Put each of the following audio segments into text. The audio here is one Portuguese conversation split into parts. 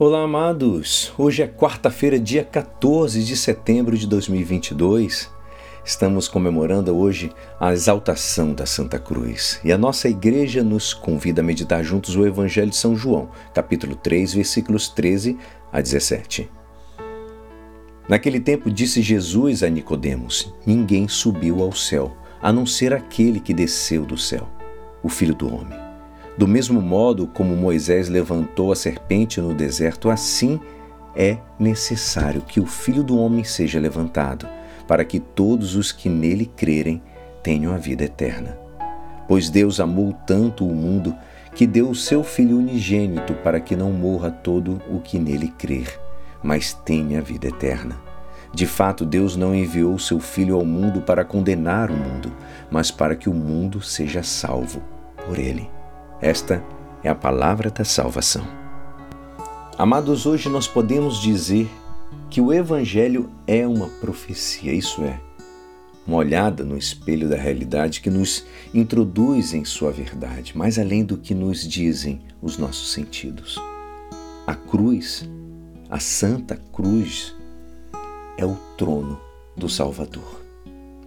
Olá, amados! Hoje é quarta-feira, dia 14 de setembro de 2022. Estamos comemorando hoje a exaltação da Santa Cruz e a nossa igreja nos convida a meditar juntos o Evangelho de São João, capítulo 3, versículos 13 a 17. Naquele tempo disse Jesus a Nicodemos: Ninguém subiu ao céu, a não ser aquele que desceu do céu, o Filho do homem. Do mesmo modo como Moisés levantou a serpente no deserto, assim é necessário que o Filho do Homem seja levantado, para que todos os que nele crerem tenham a vida eterna. Pois Deus amou tanto o mundo que deu o seu Filho unigênito para que não morra todo o que nele crer, mas tenha a vida eterna. De fato, Deus não enviou seu Filho ao mundo para condenar o mundo, mas para que o mundo seja salvo por ele. Esta é a palavra da salvação. Amados, hoje nós podemos dizer que o Evangelho é uma profecia, isso é, uma olhada no espelho da realidade que nos introduz em sua verdade, mais além do que nos dizem os nossos sentidos. A cruz, a Santa Cruz, é o trono do Salvador.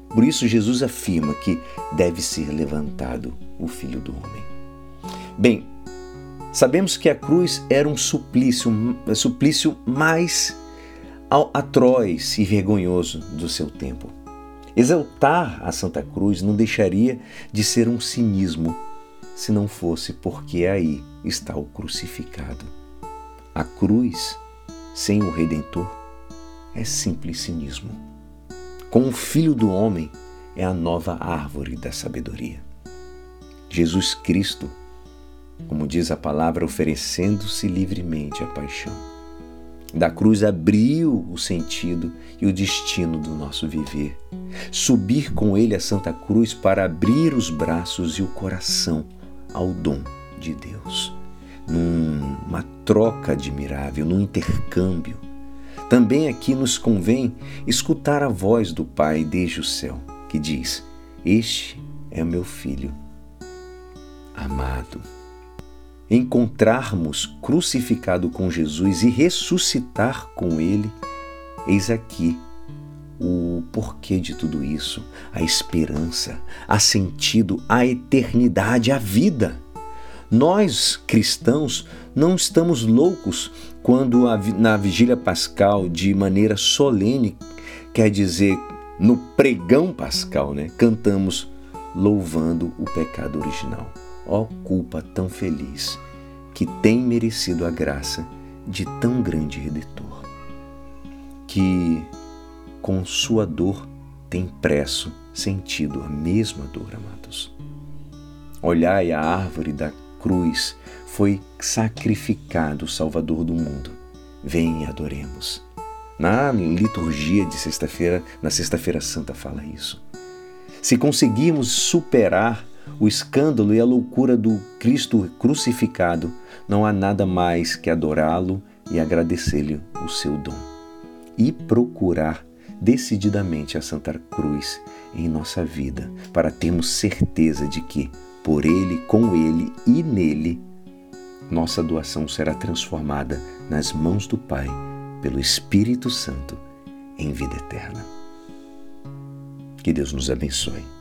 Por isso, Jesus afirma que deve ser levantado o Filho do Homem. Bem, sabemos que a cruz era um suplício, um suplício mais atroz e vergonhoso do seu tempo. Exaltar a Santa Cruz não deixaria de ser um cinismo se não fosse porque aí está o crucificado. A cruz, sem o Redentor, é simples cinismo. Com o Filho do Homem, é a nova árvore da sabedoria. Jesus Cristo como diz a palavra, oferecendo-se livremente à paixão. Da cruz abriu o sentido e o destino do nosso viver. Subir com ele a Santa Cruz para abrir os braços e o coração ao dom de Deus. Numa troca admirável, num intercâmbio. Também aqui nos convém escutar a voz do Pai desde o céu, que diz: Este é meu filho amado encontrarmos crucificado com Jesus e ressuscitar com Ele, eis aqui o porquê de tudo isso, a esperança, a sentido, a eternidade, a vida. Nós, cristãos, não estamos loucos quando na vigília pascal, de maneira solene, quer dizer, no pregão pascal, né, cantamos louvando o pecado original ó culpa tão feliz, que tem merecido a graça de tão grande redentor, que com sua dor tem preço sentido a mesma dor, amados. Olhai a árvore da cruz, foi sacrificado o Salvador do mundo. Vem e adoremos. Na liturgia de sexta-feira, na Sexta-feira Santa, fala isso. Se conseguirmos superar o escândalo e a loucura do Cristo crucificado, não há nada mais que adorá-lo e agradecer-lhe o seu dom. E procurar decididamente a Santa Cruz em nossa vida, para termos certeza de que, por Ele, com Ele e nele, nossa doação será transformada nas mãos do Pai, pelo Espírito Santo, em vida eterna. Que Deus nos abençoe.